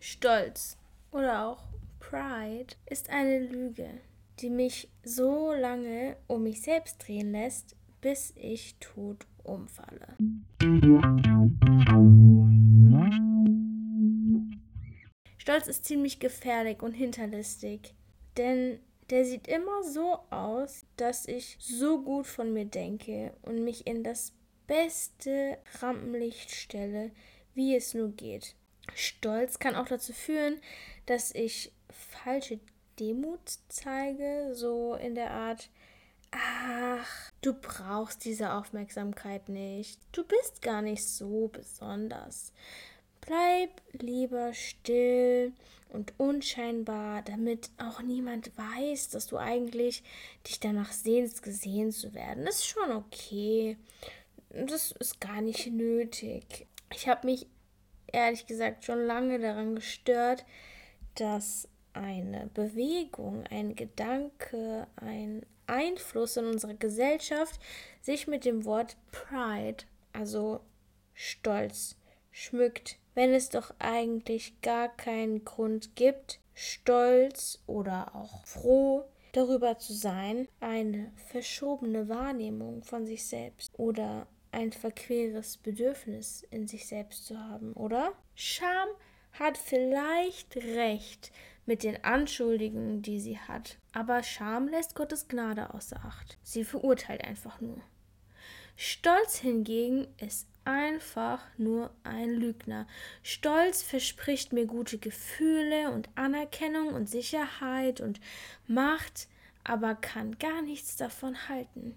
Stolz oder auch Pride ist eine Lüge, die mich so lange um mich selbst drehen lässt, bis ich tot umfalle. Stolz ist ziemlich gefährlich und hinterlistig, denn der sieht immer so aus, dass ich so gut von mir denke und mich in das beste Rampenlicht stelle, wie es nur geht. Stolz kann auch dazu führen, dass ich falsche Demut zeige, so in der Art, ach, du brauchst diese Aufmerksamkeit nicht, du bist gar nicht so besonders. Bleib lieber still und unscheinbar, damit auch niemand weiß, dass du eigentlich dich danach sehnst, gesehen zu werden. Das ist schon okay. Das ist gar nicht nötig. Ich habe mich ehrlich gesagt schon lange daran gestört, dass eine Bewegung, ein Gedanke, ein Einfluss in unserer Gesellschaft sich mit dem Wort Pride, also Stolz, schmückt, wenn es doch eigentlich gar keinen Grund gibt, stolz oder auch froh darüber zu sein, eine verschobene Wahrnehmung von sich selbst oder ein verqueres Bedürfnis in sich selbst zu haben, oder? Scham hat vielleicht recht mit den Anschuldigungen, die sie hat, aber Scham lässt Gottes Gnade außer Acht. Sie verurteilt einfach nur. Stolz hingegen ist einfach nur ein Lügner. Stolz verspricht mir gute Gefühle und Anerkennung und Sicherheit und Macht, aber kann gar nichts davon halten.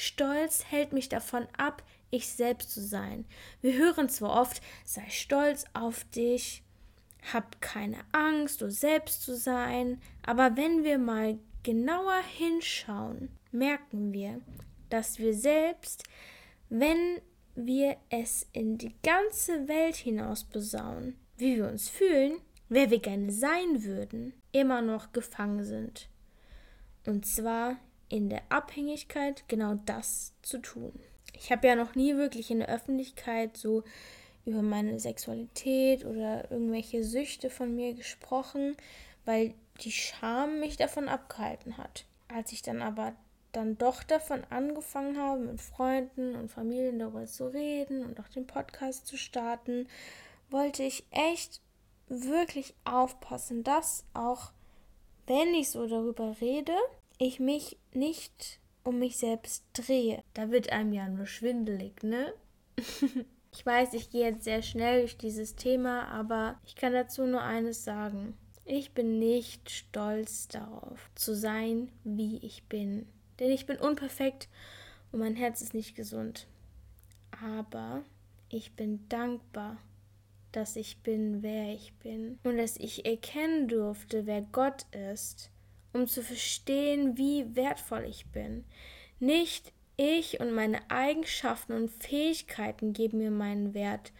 Stolz hält mich davon ab, ich selbst zu sein. Wir hören zwar oft, sei stolz auf dich, hab keine Angst, du selbst zu sein, aber wenn wir mal genauer hinschauen, merken wir, dass wir selbst, wenn wir es in die ganze Welt hinaus besaunen, wie wir uns fühlen, wer wir gerne sein würden, immer noch gefangen sind. Und zwar in der Abhängigkeit genau das zu tun. Ich habe ja noch nie wirklich in der Öffentlichkeit so über meine Sexualität oder irgendwelche Süchte von mir gesprochen, weil die Scham mich davon abgehalten hat. Als ich dann aber dann doch davon angefangen habe, mit Freunden und Familien darüber zu reden und auch den Podcast zu starten, wollte ich echt wirklich aufpassen, dass auch wenn ich so darüber rede, ich mich nicht um mich selbst drehe. Da wird einem ja nur schwindelig, ne? ich weiß, ich gehe jetzt sehr schnell durch dieses Thema, aber ich kann dazu nur eines sagen. Ich bin nicht stolz darauf, zu sein, wie ich bin. Denn ich bin unperfekt und mein Herz ist nicht gesund. Aber ich bin dankbar, dass ich bin, wer ich bin und dass ich erkennen durfte, wer Gott ist um zu verstehen, wie wertvoll ich bin. Nicht ich und meine Eigenschaften und Fähigkeiten geben mir meinen Wert.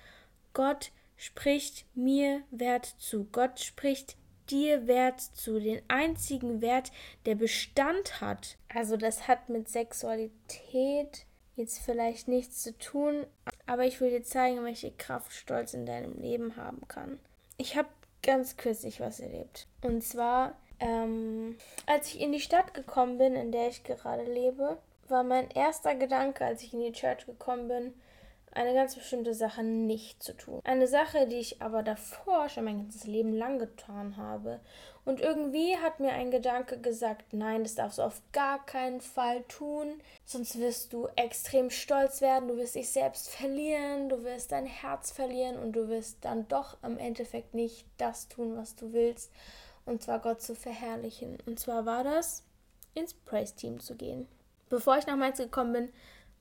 Gott spricht mir Wert zu. Gott spricht dir Wert zu. Den einzigen Wert, der Bestand hat. Also das hat mit Sexualität jetzt vielleicht nichts zu tun, aber ich will dir zeigen, welche Kraft Stolz in deinem Leben haben kann. Ich habe ganz kürzlich was erlebt. Und zwar ähm, als ich in die Stadt gekommen bin, in der ich gerade lebe, war mein erster Gedanke, als ich in die Church gekommen bin, eine ganz bestimmte Sache nicht zu tun. Eine Sache, die ich aber davor schon mein ganzes Leben lang getan habe. Und irgendwie hat mir ein Gedanke gesagt, nein, das darfst du auf gar keinen Fall tun, sonst wirst du extrem stolz werden, du wirst dich selbst verlieren, du wirst dein Herz verlieren und du wirst dann doch im Endeffekt nicht das tun, was du willst und zwar Gott zu verherrlichen. Und zwar war das, ins Praise-Team zu gehen. Bevor ich nach Mainz gekommen bin,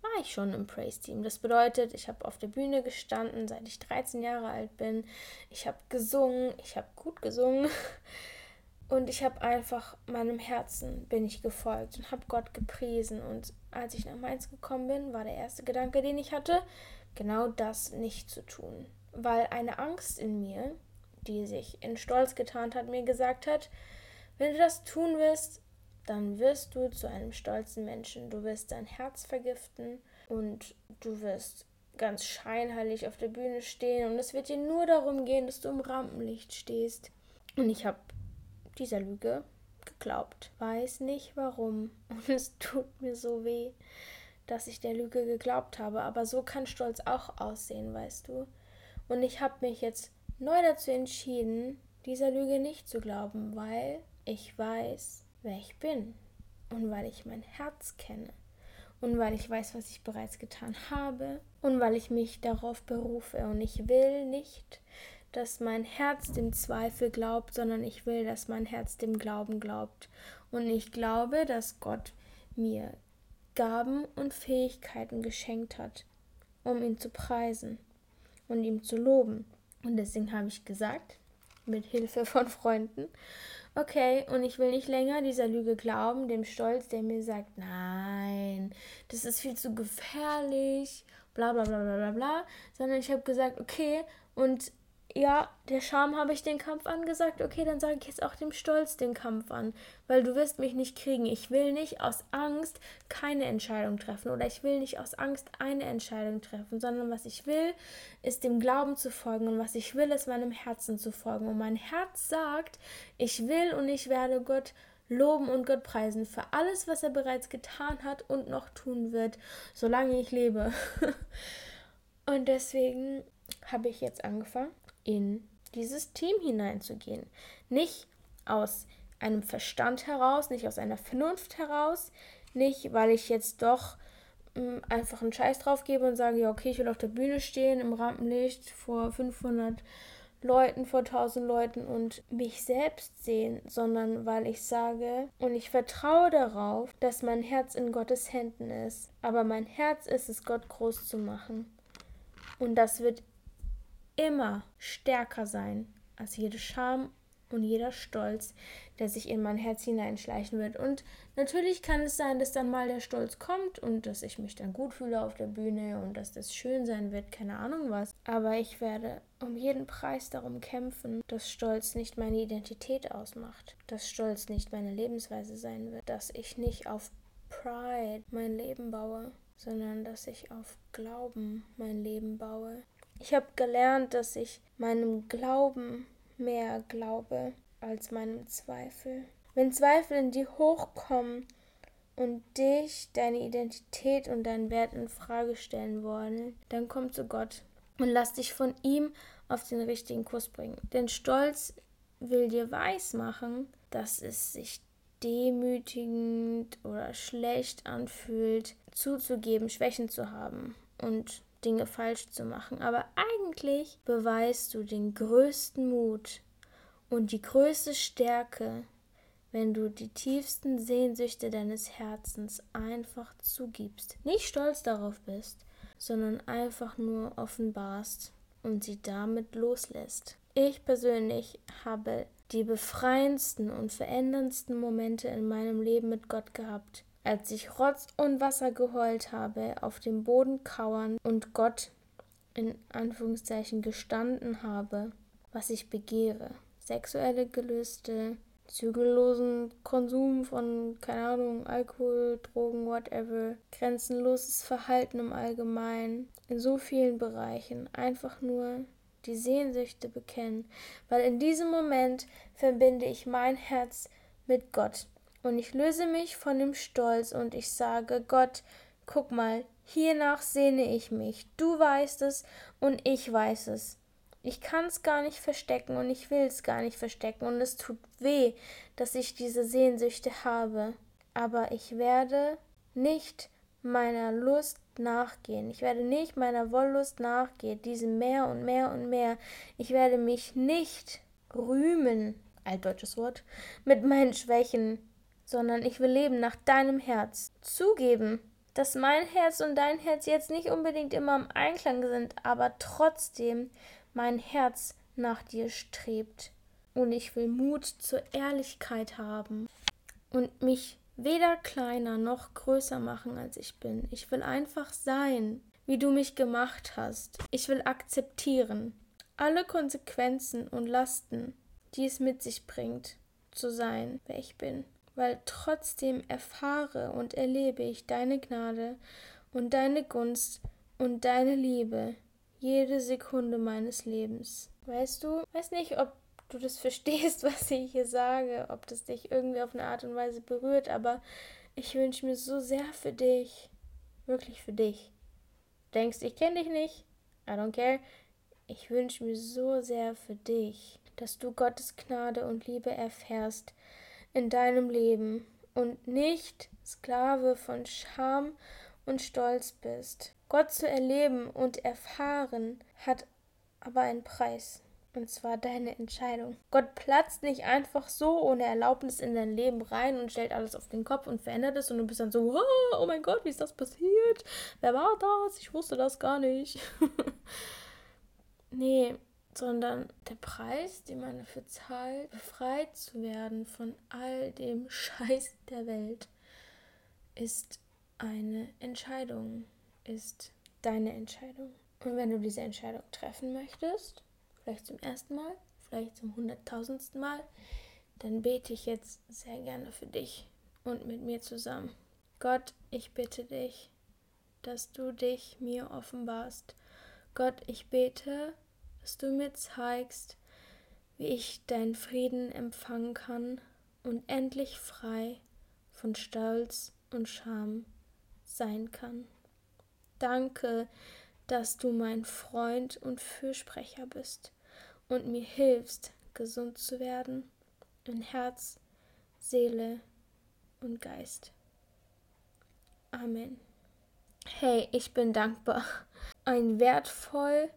war ich schon im Praise-Team. Das bedeutet, ich habe auf der Bühne gestanden, seit ich 13 Jahre alt bin. Ich habe gesungen, ich habe gut gesungen. Und ich habe einfach meinem Herzen bin ich gefolgt und habe Gott gepriesen. Und als ich nach Mainz gekommen bin, war der erste Gedanke, den ich hatte, genau das nicht zu tun. Weil eine Angst in mir, die sich in Stolz getarnt hat, mir gesagt hat, wenn du das tun wirst, dann wirst du zu einem stolzen Menschen. Du wirst dein Herz vergiften und du wirst ganz scheinheilig auf der Bühne stehen und es wird dir nur darum gehen, dass du im Rampenlicht stehst. Und ich habe dieser Lüge geglaubt. Weiß nicht warum. Und es tut mir so weh, dass ich der Lüge geglaubt habe. Aber so kann Stolz auch aussehen, weißt du. Und ich habe mich jetzt neu dazu entschieden, dieser Lüge nicht zu glauben, weil ich weiß, wer ich bin. Und weil ich mein Herz kenne und weil ich weiß, was ich bereits getan habe und weil ich mich darauf berufe. Und ich will nicht, dass mein Herz dem Zweifel glaubt, sondern ich will, dass mein Herz dem Glauben glaubt. Und ich glaube, dass Gott mir Gaben und Fähigkeiten geschenkt hat, um ihn zu preisen und ihm zu loben. Und deswegen habe ich gesagt, mit Hilfe von Freunden, Okay, und ich will nicht länger dieser Lüge glauben, dem Stolz, der mir sagt, nein, das ist viel zu gefährlich, bla bla bla bla bla bla, sondern ich habe gesagt, okay, und ja, der Scham habe ich den Kampf angesagt, okay, dann sage ich jetzt auch dem Stolz den Kampf an, weil du wirst mich nicht kriegen. Ich will nicht aus Angst keine Entscheidung treffen oder ich will nicht aus Angst eine Entscheidung treffen, sondern was ich will, ist dem Glauben zu folgen und was ich will, ist meinem Herzen zu folgen. Und mein Herz sagt, ich will und ich werde Gott loben und Gott preisen für alles, was er bereits getan hat und noch tun wird, solange ich lebe. und deswegen habe ich jetzt angefangen in dieses Team hineinzugehen. Nicht aus einem Verstand heraus, nicht aus einer Vernunft heraus, nicht weil ich jetzt doch ähm, einfach einen Scheiß drauf gebe und sage, ja, okay, ich will auf der Bühne stehen, im Rampenlicht vor 500 Leuten, vor 1000 Leuten und mich selbst sehen, sondern weil ich sage und ich vertraue darauf, dass mein Herz in Gottes Händen ist. Aber mein Herz ist es, Gott groß zu machen. Und das wird immer stärker sein als jede Scham und jeder Stolz, der sich in mein Herz hineinschleichen wird. Und natürlich kann es sein, dass dann mal der Stolz kommt und dass ich mich dann gut fühle auf der Bühne und dass das schön sein wird, keine Ahnung was. Aber ich werde um jeden Preis darum kämpfen, dass Stolz nicht meine Identität ausmacht, dass Stolz nicht meine Lebensweise sein wird, dass ich nicht auf Pride mein Leben baue, sondern dass ich auf Glauben mein Leben baue, ich habe gelernt, dass ich meinem Glauben mehr glaube als meinem Zweifel. Wenn Zweifel in dir hochkommen und dich, deine Identität und deinen Wert in Frage stellen wollen, dann komm zu Gott und lass dich von ihm auf den richtigen Kurs bringen. Denn Stolz will dir weismachen, dass es sich demütigend oder schlecht anfühlt, zuzugeben, Schwächen zu haben und Dinge falsch zu machen. Aber eigentlich beweist du den größten Mut und die größte Stärke, wenn du die tiefsten Sehnsüchte deines Herzens einfach zugibst. Nicht stolz darauf bist, sondern einfach nur offenbarst und sie damit loslässt. Ich persönlich habe die befreiendsten und veränderndsten Momente in meinem Leben mit Gott gehabt als ich Rotz und Wasser geheult habe, auf dem Boden kauern und Gott in Anführungszeichen gestanden habe, was ich begehre. Sexuelle Gelüste, zügellosen Konsum von, keine Ahnung, Alkohol, Drogen, whatever, grenzenloses Verhalten im Allgemeinen, in so vielen Bereichen, einfach nur die Sehnsüchte bekennen, weil in diesem Moment verbinde ich mein Herz mit Gott. Und ich löse mich von dem Stolz und ich sage, Gott, guck mal, hiernach sehne ich mich. Du weißt es und ich weiß es. Ich kann es gar nicht verstecken und ich will es gar nicht verstecken und es tut weh, dass ich diese Sehnsüchte habe. Aber ich werde nicht meiner Lust nachgehen. Ich werde nicht meiner Wollust nachgehen, diesem mehr und mehr und mehr. Ich werde mich nicht rühmen, altdeutsches Wort, mit meinen Schwächen sondern ich will leben nach deinem Herz. Zugeben, dass mein Herz und dein Herz jetzt nicht unbedingt immer im Einklang sind, aber trotzdem mein Herz nach dir strebt. Und ich will Mut zur Ehrlichkeit haben und mich weder kleiner noch größer machen, als ich bin. Ich will einfach sein, wie du mich gemacht hast. Ich will akzeptieren alle Konsequenzen und Lasten, die es mit sich bringt, zu sein, wer ich bin weil trotzdem erfahre und erlebe ich deine Gnade und deine Gunst und deine Liebe jede Sekunde meines Lebens. Weißt du, weiß nicht, ob du das verstehst, was ich hier sage, ob das dich irgendwie auf eine Art und Weise berührt, aber ich wünsche mir so sehr für dich, wirklich für dich. Denkst, ich kenne dich nicht? I don't care. Ich wünsche mir so sehr für dich, dass du Gottes Gnade und Liebe erfährst in deinem Leben und nicht Sklave von Scham und Stolz bist. Gott zu erleben und erfahren hat aber einen Preis. Und zwar deine Entscheidung. Gott platzt nicht einfach so ohne Erlaubnis in dein Leben rein und stellt alles auf den Kopf und verändert es und du bist dann so, oh mein Gott, wie ist das passiert? Wer war das? Ich wusste das gar nicht. nee, sondern der Preis, den man dafür zahlt, befreit zu werden von all dem Scheiß der Welt, ist eine Entscheidung, ist deine Entscheidung. Und wenn du diese Entscheidung treffen möchtest, vielleicht zum ersten Mal, vielleicht zum hunderttausendsten Mal, dann bete ich jetzt sehr gerne für dich und mit mir zusammen. Gott, ich bitte dich, dass du dich mir offenbarst. Gott, ich bete, dass du mir zeigst, wie ich deinen Frieden empfangen kann und endlich frei von Stolz und Scham sein kann. Danke, dass du mein Freund und Fürsprecher bist und mir hilfst, gesund zu werden in Herz, Seele und Geist. Amen. Hey, ich bin dankbar. Ein wertvoll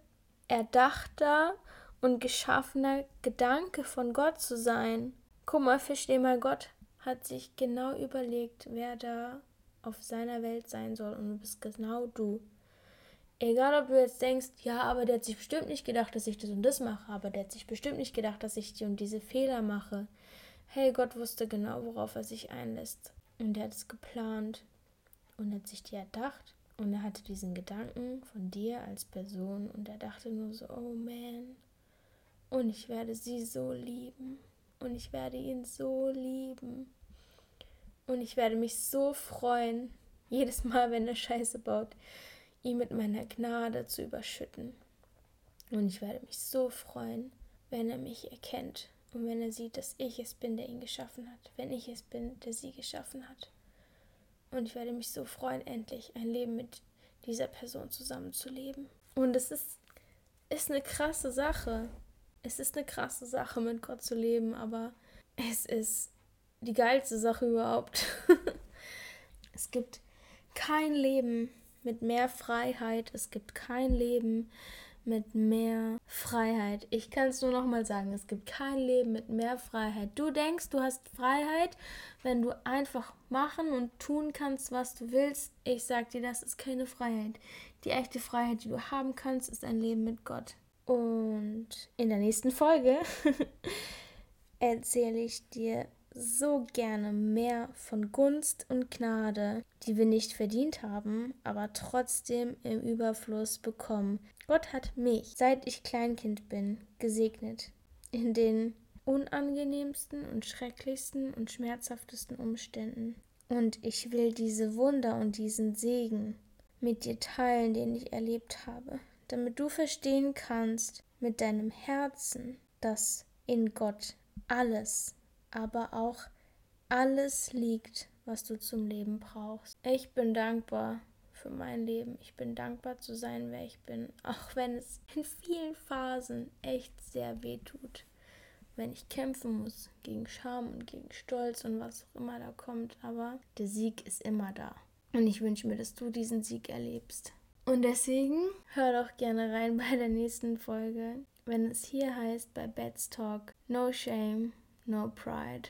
erdachter und geschaffener Gedanke von Gott zu sein. Guck mal, versteh mal, Gott hat sich genau überlegt, wer da auf seiner Welt sein soll und du bist genau du. Egal, ob du jetzt denkst, ja, aber der hat sich bestimmt nicht gedacht, dass ich das und das mache, aber der hat sich bestimmt nicht gedacht, dass ich die und diese Fehler mache. Hey, Gott wusste genau, worauf er sich einlässt. Und er hat es geplant und hat sich die erdacht und er hatte diesen Gedanken von dir als Person und er dachte nur so, oh man, und ich werde sie so lieben und ich werde ihn so lieben und ich werde mich so freuen, jedes Mal, wenn er Scheiße baut ihn mit meiner Gnade zu überschütten. Und ich werde mich so freuen, wenn er mich erkennt und wenn er sieht, dass ich es bin, der ihn geschaffen hat, wenn ich es bin, der sie geschaffen hat. Und ich werde mich so freuen, endlich ein Leben mit dieser Person zusammenzuleben. Und es ist, ist eine krasse Sache. Es ist eine krasse Sache, mit Gott zu leben, aber es ist die geilste Sache überhaupt. es gibt kein Leben, mit mehr Freiheit. Es gibt kein Leben mit mehr Freiheit. Ich kann es nur noch mal sagen, es gibt kein Leben mit mehr Freiheit. Du denkst, du hast Freiheit, wenn du einfach machen und tun kannst, was du willst. Ich sag dir, das ist keine Freiheit. Die echte Freiheit, die du haben kannst, ist ein Leben mit Gott. Und in der nächsten Folge erzähle ich dir so gerne mehr von Gunst und Gnade, die wir nicht verdient haben, aber trotzdem im Überfluss bekommen. Gott hat mich, seit ich Kleinkind bin, gesegnet. In den unangenehmsten und schrecklichsten und schmerzhaftesten Umständen. Und ich will diese Wunder und diesen Segen mit dir teilen, den ich erlebt habe, damit du verstehen kannst mit deinem Herzen, dass in Gott alles aber auch alles liegt, was du zum Leben brauchst. Ich bin dankbar für mein Leben. Ich bin dankbar zu sein, wer ich bin, auch wenn es in vielen Phasen echt sehr weh tut. Wenn ich kämpfen muss gegen Scham und gegen Stolz und was auch immer da kommt, aber der Sieg ist immer da. Und ich wünsche mir, dass du diesen Sieg erlebst. Und deswegen hör doch gerne rein bei der nächsten Folge, wenn es hier heißt bei Bats Talk No Shame, no pride.